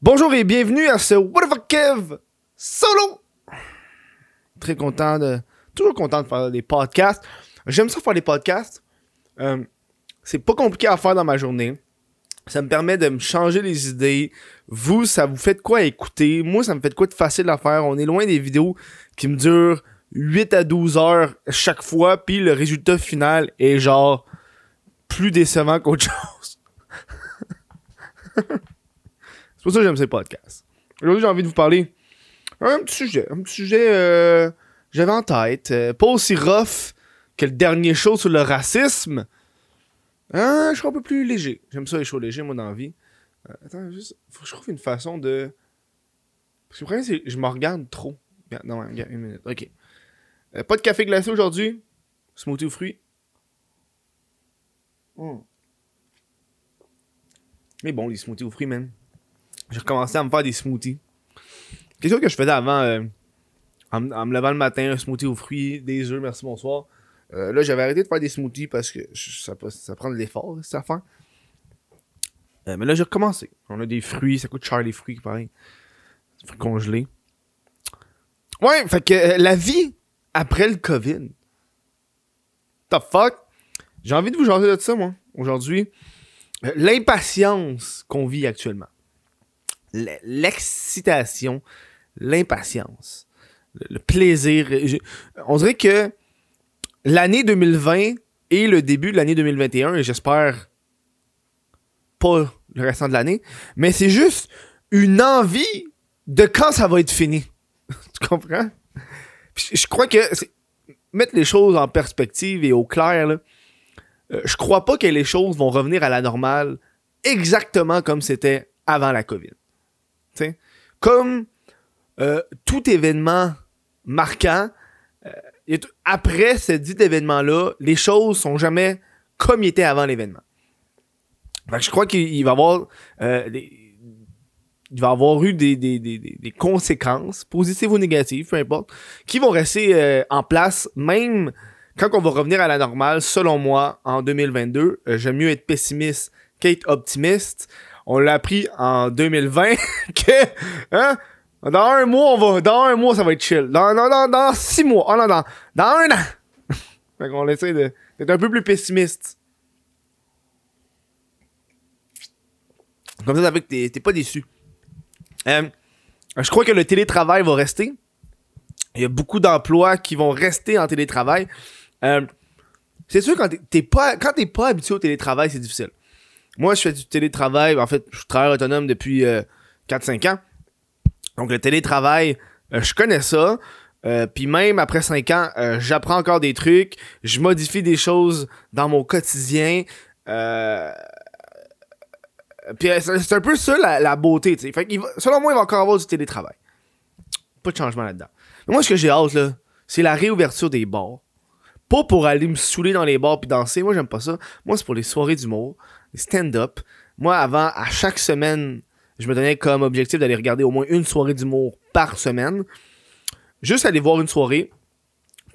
Bonjour et bienvenue à ce What the Kev solo. Très content de, toujours content de faire des podcasts. J'aime ça faire des podcasts. Euh, c'est pas compliqué à faire dans ma journée. Ça me permet de me changer les idées. Vous, ça vous fait de quoi écouter? Moi, ça me fait de quoi de facile à faire. On est loin des vidéos qui me durent 8 à 12 heures chaque fois. Puis le résultat final est genre plus décevant qu'autre chose. C'est pour ça que j'aime ces podcasts. Aujourd'hui, j'ai envie de vous parler un petit sujet. Un petit sujet euh, j'avais en tête. Euh, pas aussi rough que le dernier show sur le racisme. Hein, je suis un peu plus léger. J'aime ça les shows légers, moi, dans la vie. Euh, attends, juste, faut que je trouve une façon de. Parce que le problème, c'est que je me regarde trop. Non, regarde, une minute. Ok. pas de café glacé aujourd'hui. Smoothie aux fruits. Hmm. Mais bon, les smoothies aux fruits, même j'ai recommencé à me faire des smoothies. Quelque chose que je faisais avant, euh, en, me levant le matin, un smoothie aux fruits, des œufs, merci, bonsoir. Euh, là, j'avais arrêté de faire des smoothies parce que ça, prend de l'effort, cette affaire. Euh, mais là, j'ai recommencé. On a des fruits, ça coûte cher les fruits, pareil. Des fruits congelés. Ouais, fait que la vie après le COVID. The fuck? J'ai envie de vous jaser de ça, moi, aujourd'hui. L'impatience qu'on vit actuellement l'excitation, l'impatience, le plaisir. on dirait que l'année 2020 et le début de l'année 2021, et j'espère pas le restant de l'année, mais c'est juste une envie de quand ça va être fini. tu comprends? je crois que mettre les choses en perspective et au clair, là, euh, je crois pas que les choses vont revenir à la normale exactement comme c'était avant la COVID. Comme euh, tout événement marquant, euh, après ce dit événement-là, les choses sont jamais comme ils étaient avant l'événement. je crois qu'il va y avoir euh, il va avoir eu des, des, conséquences, positives ou négatives, peu importe, qui vont rester en place même quand on va revenir à la normale, selon moi, en 2022. J'aime mieux être pessimiste qu'être optimiste on l'a appris en 2020 que hein, dans un mois on va dans un mois ça va être chill. Dans dans, dans, six mois, oh non, dans, dans un an. fait qu'on essaie d'être un peu plus pessimiste. Comme ça, fait que t'es pas déçu. Euh, je crois que le télétravail va rester. Il y a beaucoup d'emplois qui vont rester en télétravail. Euh, c'est sûr, quand t'es pas, quand t'es pas habitué au télétravail, c'est difficile. Moi, je fais du télétravail. En fait, je travaille autonome depuis 4-5 euh, ans. Donc, le télétravail, euh, je connais ça. Euh, puis même après 5 ans, j'apprends encore des trucs. Je modifie des choses dans mon quotidien. Puis c'est un peu ça la, beauté, selon moi, il va encore avoir du télétravail. Pas de changement là-dedans. moi, ce que j'ai hâte, là, c'est la réouverture des bars. Pas pour aller me saouler dans les bars puis danser. Moi, j'aime pas ça. Moi, c'est pour les soirées d'humour stand-up. Moi, avant, à chaque semaine, je me donnais comme objectif d'aller regarder au moins une soirée d'humour par semaine. Juste aller voir une soirée,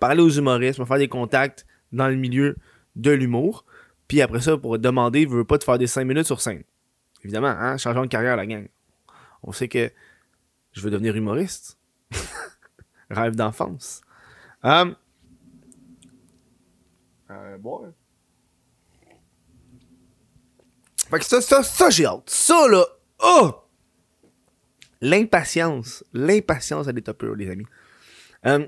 parler aux humoristes, me faire des contacts dans le milieu de l'humour. Puis après ça, pour demander, veux pas te faire des 5 minutes sur scène. Évidemment, hein, de carrière, la gang. On sait que je veux devenir humoriste. Rêve d'enfance. Um, euh, bon, Fait que ça, ça, ça, j'ai hâte. Ça, là, oh! L'impatience. L'impatience à l'état pur, les amis. Euh,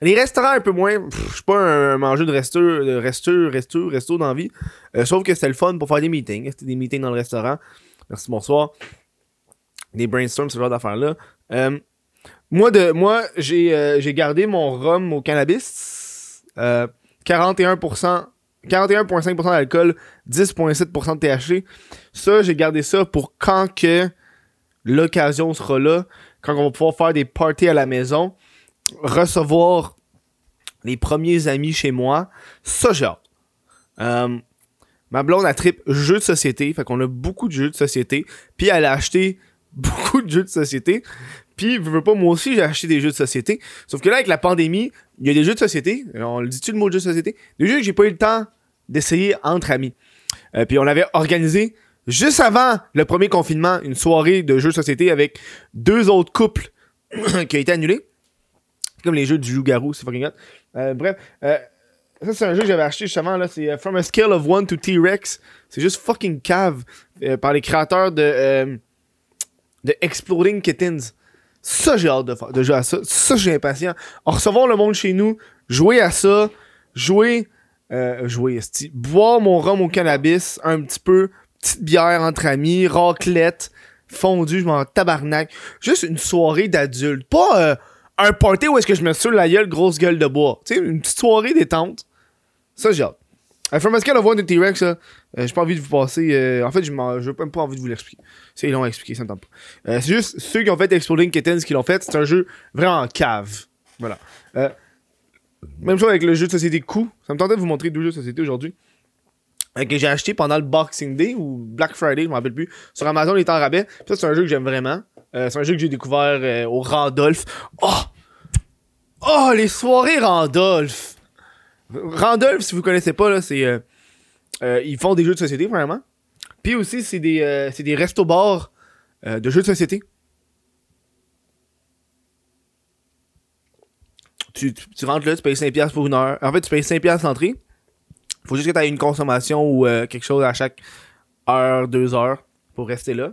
les restaurants, un peu moins. Je suis pas un, mangeur de resto, de resto, resto, resto dans. Euh, sauf que c'était le fun pour faire des meetings. C'était des meetings dans le restaurant. Merci, bonsoir. Des brainstorms, ce genre d'affaires-là. Euh, moi, de, moi j'ai gardé mon rhum au cannabis. 41% 41,5% d'alcool, 10,7% de THC. Ça, j'ai gardé ça pour quand que l'occasion sera là, quand on va pouvoir faire des parties à la maison, recevoir les premiers amis chez moi. Ça, j'ai hâte. Euh, ma blonde a trip jeux de société, fait qu'on a beaucoup de jeux de société, puis elle a acheté beaucoup de jeux de société. Puis, veux pas, moi aussi, j'ai acheté des jeux de société. Sauf que là, avec la pandémie, il y a des jeux de société. On le dit-tu le mot de jeu de société? Des jeux que j'ai pas eu le temps d'essayer entre amis. Euh, puis on avait organisé juste avant le premier confinement, une soirée de jeux société avec deux autres couples qui a été annulé. Comme les jeux du loup-garou, c'est fucking hot. Euh, bref, euh, ça c'est un jeu que j'avais acheté justement, là, c'est euh, From a Scale of 1 to T-Rex. C'est juste fucking cave par les créateurs de, de Exploding Kittens. Ça, j'ai hâte de, jouer à ça. Ça, j'ai impatient. En recevoir le monde chez nous, jouer à ça, jouer, euh, jouer, boire mon rhum au cannabis, un petit peu, petite bière entre amis, raclette, fondue, je m'en tabarnak. Juste une soirée d'adultes. Pas euh, un party où est-ce que je me sur la gueule, grosse gueule de bois. Tu sais, une petite soirée détente. Ça, j'ai hâte. Euh, of 1 to T-Rex, euh, j'ai pas envie de vous passer. euh, en fait, j'ai même pas envie de vous l'expliquer. C'est long à expliquer, ça me tente pas. C'est juste ceux qui ont fait Exploding Kittens qui l'ont fait. C'est un jeu vraiment cave. Voilà. Même chose avec le jeu de société Coup. Ça me tentait de vous montrer deux jeux de société aujourd'hui. Euh, que j'ai acheté pendant le Boxing Day ou Black Friday, je m'en rappelle plus. Sur Amazon, il est en rabais. Puis ça, c'est un jeu que j'aime vraiment. Euh, c'est un jeu que j'ai découvert euh, au Randolph. Oh! Oh, les soirées Randolph! Randolph, si vous connaissez pas, là, c'est. ils font des jeux de société, vraiment. Puis aussi, c'est des, c'est des restos-bars de jeux de société. Tu, tu, rentres là, tu payes 5$ pour une heure. En fait, tu payes 5$ l'entrée. Faut juste que tu aies une consommation ou euh, quelque chose à chaque heure, deux heures pour rester là.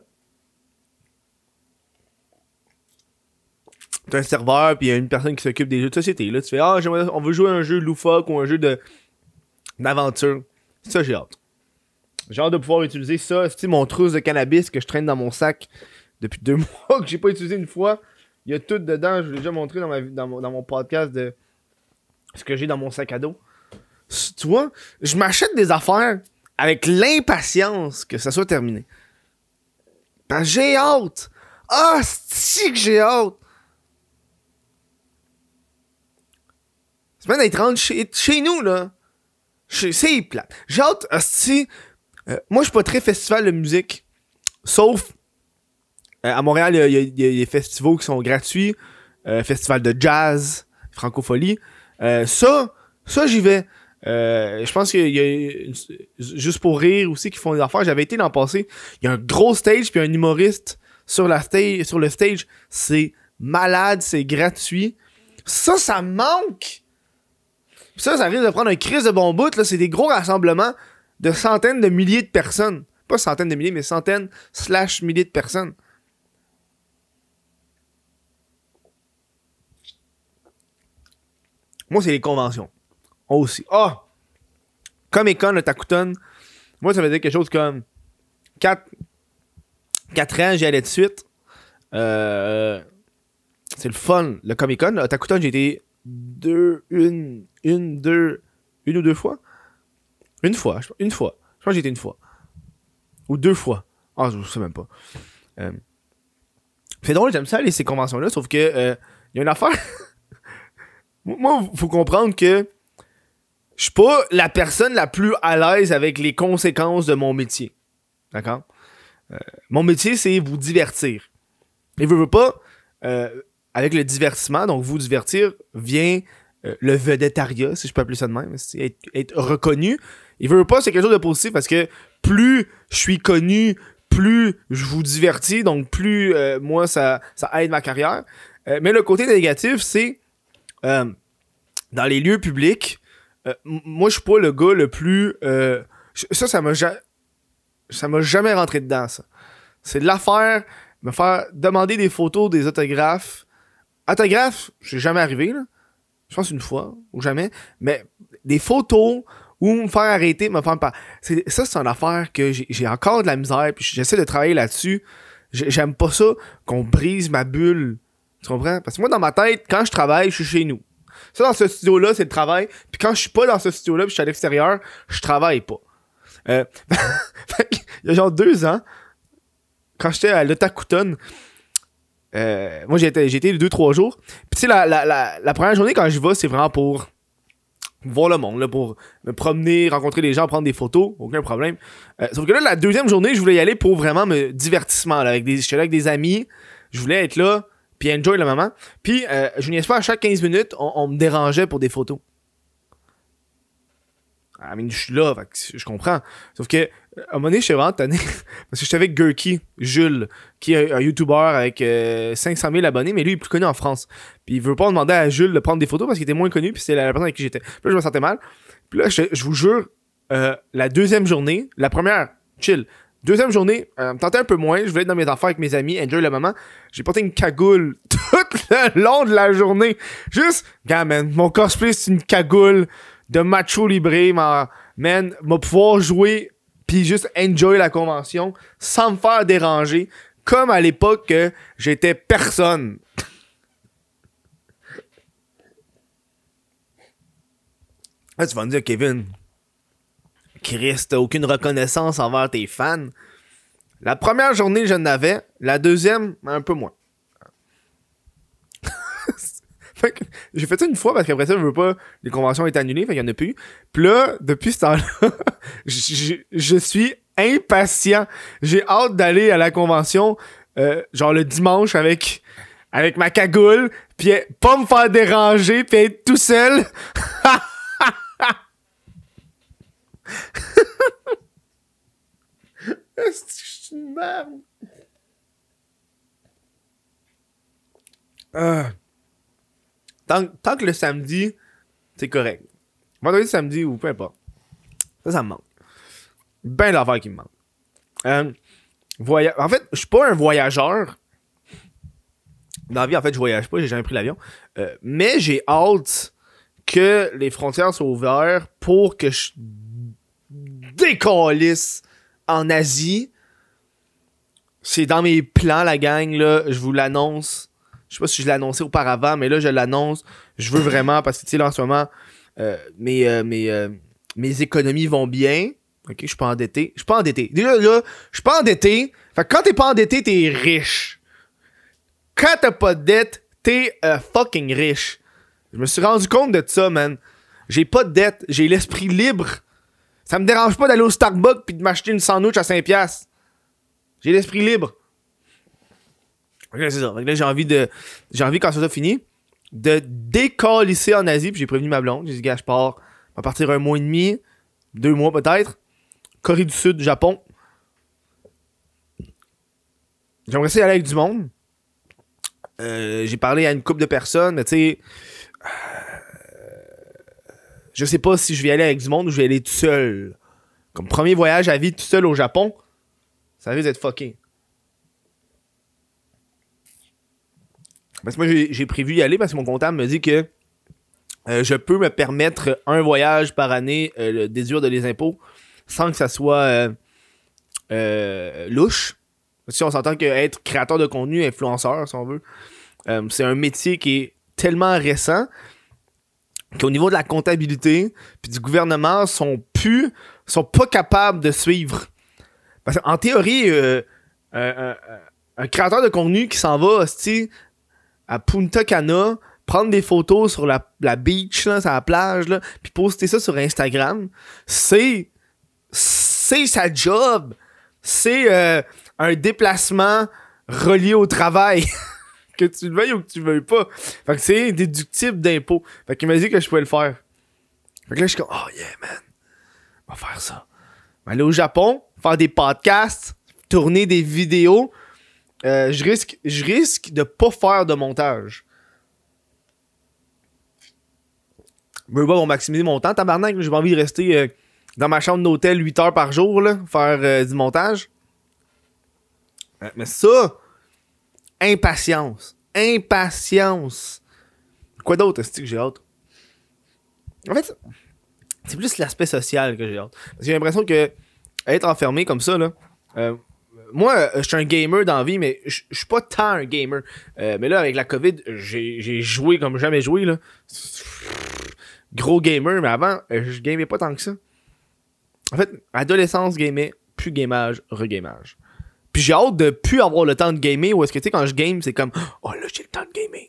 T'as un serveur, puis il y a une personne qui s'occupe des jeux de société. Là, tu fais Ah, on veut jouer à un jeu loufoque ou un jeu d'aventure. Ça, j'ai hâte. J'ai hâte de pouvoir utiliser ça. C'est mon trousse de cannabis que je traîne dans mon sac depuis deux mois, que j'ai pas utilisé une fois? Il y a tout dedans. Je vous l'ai déjà montré dans, ma, dans, mon, dans mon podcast de ce que j'ai dans mon sac à dos. Tu vois, je m'achète des affaires avec l'impatience que ça soit terminé. J'ai hâte. Ah, c'est que j'ai hâte. Bien d'être rendu chez, chez nous, là. C'est plate. J'ai hâte, hostie. Euh, moi, je suis pas très festival de musique. Sauf, à Montréal, il y y, y a des festivals qui sont gratuits. Euh, festival de jazz, francophonie. Euh, ça, ça, j'y vais. Euh, je pense qu'il y a juste pour rire aussi qui font des affaires. J'avais été l'an passé. Il y a un gros stage puis un humoriste sur la stage, sur le stage. C'est malade, c'est gratuit. Ça, ça manque. Ça, ça risque de prendre un crise de bon bout. Là. C'est des gros rassemblements de centaines de milliers de personnes. Pas centaines de milliers, mais centaines slash milliers de personnes. Moi, c'est les conventions. Aussi. Ah! Comic Con, le Takuton. Moi, ça veut dire quelque chose comme 4, 4 ans, j'y allais de suite. Euh, c'est le fun. Le Comic Con, le Takuton, j'ai été deux, une, une, deux, une ou deux fois. Une fois, une fois. Je pense que j'ai été une fois. Ou deux fois. Ah, je sais même pas. Euh, c'est drôle, j'aime ça aller ces conventions-là, sauf que euh, il y a une affaire. Moi, faut comprendre que je suis pas la personne la plus à l'aise avec les conséquences de mon métier. D'accord? Euh, mon métier, c'est vous divertir. Et veux, veux pas, euh, avec le divertissement, donc vous divertir, vient euh, le vedettariat, si je peux appeler ça de même, c'est être, reconnu. Il veut pas, c'est quelque chose de positif parce que plus je suis connu, plus je vous divertis, donc plus moi ça, ça aide ma carrière. Mais le côté négatif, c'est euh, dans les lieux publics, euh, moi je suis pas le gars le plus. euh, ça, ça m'a jamais rentré dedans, ça. C'est de l'affaire, me faire demander des photos, des autographes. Autographes, suis jamais arrivé, là. Je pense une fois, ou jamais. Mais des photos ou me faire arrêter, me faire pas. c'est- Ça, c'est une affaire que j'ai encore de la misère, puis j'essaie de travailler là-dessus. J'ai- J'aime pas ça qu'on brise ma bulle. Tu comprends? Parce que moi, dans ma tête, quand je travaille, je suis chez nous. Ça, dans ce studio-là, c'est le travail. Puis quand je suis pas dans ce studio-là, puis je suis à l'extérieur, je travaille pas. Euh, il y a genre deux ans, quand j'étais à l'Otakuton, euh, moi, j'ai été, deux, trois jours. Puis tu sais, la, la, la, première journée, quand je vais, c'est vraiment pour voir le monde, là, pour me promener, rencontrer des gens, prendre des photos, aucun problème. Euh, sauf que là, la deuxième journée, je voulais y aller pour vraiment me divertissement, là, avec des, j'étais là avec des amis, je voulais être là, puis enjoy le moment. Puis, euh, je niaise pas, à chaque 15 minutes, on, me dérangeait pour des photos. I mean, je suis là, je comprends. Sauf que à un moment donné, je suis vraiment tanné. Parce que j'étais avec Gurky, Jules, qui est un YouTuber avec euh, 500 000 abonnés, mais lui, il est plus connu en France. Puis il veut pas demander à Jules de prendre des photos parce qu'il était moins connu, puis c'est la, personne avec qui j'étais. Puis là, je me sentais mal. Puis là, je, je vous jure, euh, la deuxième journée, la première, chill. Deuxième journée, euh, me un peu moins. Je voulais être dans mes affaires avec mes amis, enjoy le moment. J'ai porté une cagoule tout le long de la journée. Juste, gars, man, mon cosplay, c'est une cagoule de macho libre. Ma, man, m'a pouvoir jouer puis juste enjoy la convention sans me faire déranger. Comme à l'époque que j'étais personne. Là, tu vas me dire, Kevin, Chris, t'as aucune reconnaissance envers tes fans. La première journée, je n'avais. La deuxième, un peu moins. J'ai fait ça une fois parce qu'après ça, je veux pas, les conventions étaient annulées, fait qu'il en a plus. Puis là, depuis ce temps-là, je suis impatient. J'ai hâte d'aller à la convention, euh, genre le dimanche avec, avec ma cagoule, puis pas me faire déranger, puis être tout seul. Est-ce que je suis une merde? Ah. Tant, tant que le samedi, c'est correct. Vendredi, samedi ou peu importe. Ça, ça me manque. Ben l'affaire qui me manque. Euh, En fait, je suis pas un voyageur. Dans la vie, en fait, je voyage pas, j'ai jamais pris l'avion. Euh, mais j'ai hâte que les frontières soient ouvertes pour que je décalisse en Asie. C'est dans mes plans, la gang, là. Je vous l'annonce. Je sais pas si je l'ai annoncé auparavant, mais là, je l'annonce. Je veux vraiment, parce que, tu sais, là, en ce moment, euh, mes, euh, mes, euh, mes économies vont bien. Ok, je suis pas endetté. Je suis pas endetté. Déjà, là, je suis pas endetté. Fait que quand t'es pas endetté, t'es riche. Quand t'as pas de dette, t'es fucking riche. Je me suis rendu compte de ça, man. J'ai pas de dette. J'ai l'esprit libre. Ça me dérange pas d'aller au Starbucks puis de m'acheter une sandwich à 5$. piastres. J'ai l'esprit libre. Là, c'est ça. J'ai envie de. J'ai envie, quand ça soit fini, de décalisser en Asie. Puis j'ai prévenu ma blonde. J'ai dit, gars, je pars. Va partir un mois et demi. Deux mois peut-être. Corée du Sud, Japon. J'aimerais ça y aller avec du monde. Euh, j'ai parlé à une couple de personnes, mais tu sais. Je sais pas si je vais aller avec du monde ou je vais aller tout seul. Comme premier voyage à vie tout seul au Japon, ça risque d'être fucké. Parce que moi, j'ai prévu y aller parce que mon comptable me dit que euh, je peux me permettre un voyage par année, euh, le déduire de les impôts, sans que ça soit euh, euh, louche. Si on s'entend que être créateur de contenu, influenceur, si on veut, c'est un métier qui est tellement récent qu'au niveau de la comptabilité puis du gouvernement sont plus sont pas capables de suivre. Parce qu'en théorie, euh, un, créateur de contenu qui s'en va à Punta Cana, prendre des photos sur la, la beach, là, sur la plage, là, puis poster ça sur Instagram, c'est c'est sa job. C'est euh, un déplacement relié au travail. que tu le veuilles ou que tu le veuilles pas. Fait que c'est déductible d'impôt. Fait qu'il m'a dit que je pouvais le faire. Fait que là, je suis comme, oh yeah, man. On va faire ça. On va aller au Japon, faire des podcasts, tourner des vidéos. Euh, je risque, je risque de pas faire de montage. Je veux pas pour maximiser mon temps, tabarnak. J'ai pas envie de rester euh, dans ma chambre d'hôtel 8 heures par jour, là, faire euh, du montage. Mais ça, impatience. Impatience. Quoi d'autre, est-ce que j'ai hâte? En fait, c'est plus l'aspect social que j'ai hâte. Parce que j'ai l'impression que être enfermé comme ça, là. euh, moi, euh, je suis un gamer dans la vie, mais je suis pas tant un gamer. Euh, mais là, avec la COVID, j'ai joué comme jamais joué, là. Gros gamer, mais avant, je gamais pas tant que ça. En fait, adolescence, gamais, plus gamage, regamage. Puis j'ai hâte de plus avoir le temps de gamer, ou est-ce que tu sais, quand je game, c'est comme, oh là, j'ai le temps de gamer.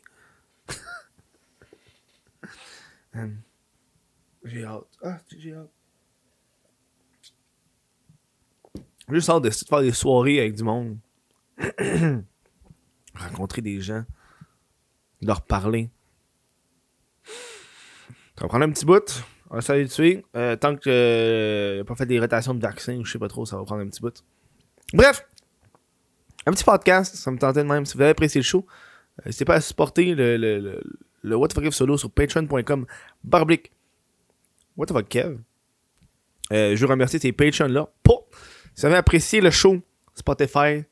Hum. j'ai hâte. Ah, j'ai hâte. Juste hâte de faire des soirées avec du monde. Rencontrer des gens. Leur parler. Ça va prendre un petit bout. On va s'habituer. Euh, tant que euh, pas fait des rotations de vaccins ou je sais pas trop, ça va prendre un petit bout. Bref, un petit podcast, ça me tentait de même. Si vous avez apprécié le show, euh, n'hésitez pas à supporter le, le, le, le What the fuck solo sur patreon.com barblick. What the fuck Kev? Euh, je veux remercier ces patrons-là. Pour, si vous avez apprécié le show, Spotify,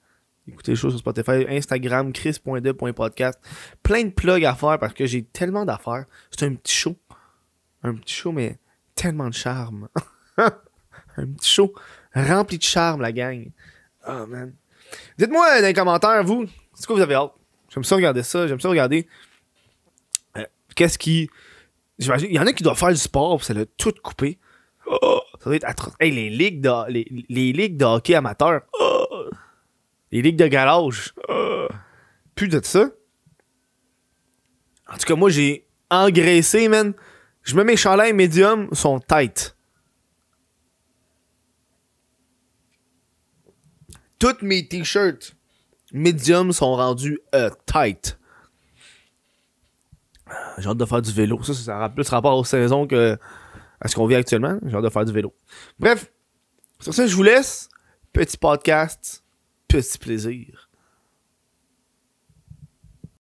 écoutez le show sur Spotify, Instagram, chris.de.podcast. Plein de plugs à faire parce que j'ai tellement d'affaires. C'est un petit show. Un petit show, mais tellement de charme. un petit show rempli de charme, la gang. Oh man. Dites-moi dans les commentaires, vous, c'est quoi vous avez hâte? J'aime ça regarder ça, j'aime ça regarder. euh, Qu'est-ce qui. J'imagine, il y en a qui doivent faire du sport, pis ça l'a tout coupé. Ça doit être atroce. Hey, les ligues de, les, ligues de hockey amateur. Les ligues de garage. Plus de ça. En tout cas, moi, j'ai engraissé, man. Je mets mes chandails médium, sont tight. Toutes mes t-shirts medium sont rendus euh, tight. J'ai hâte de faire du vélo. Ça, ça a plus rapport aux saisons que à ce qu'on vit actuellement. J'ai hâte de faire du vélo. Bref, sur ça, je vous laisse. Petit podcast, petit plaisir.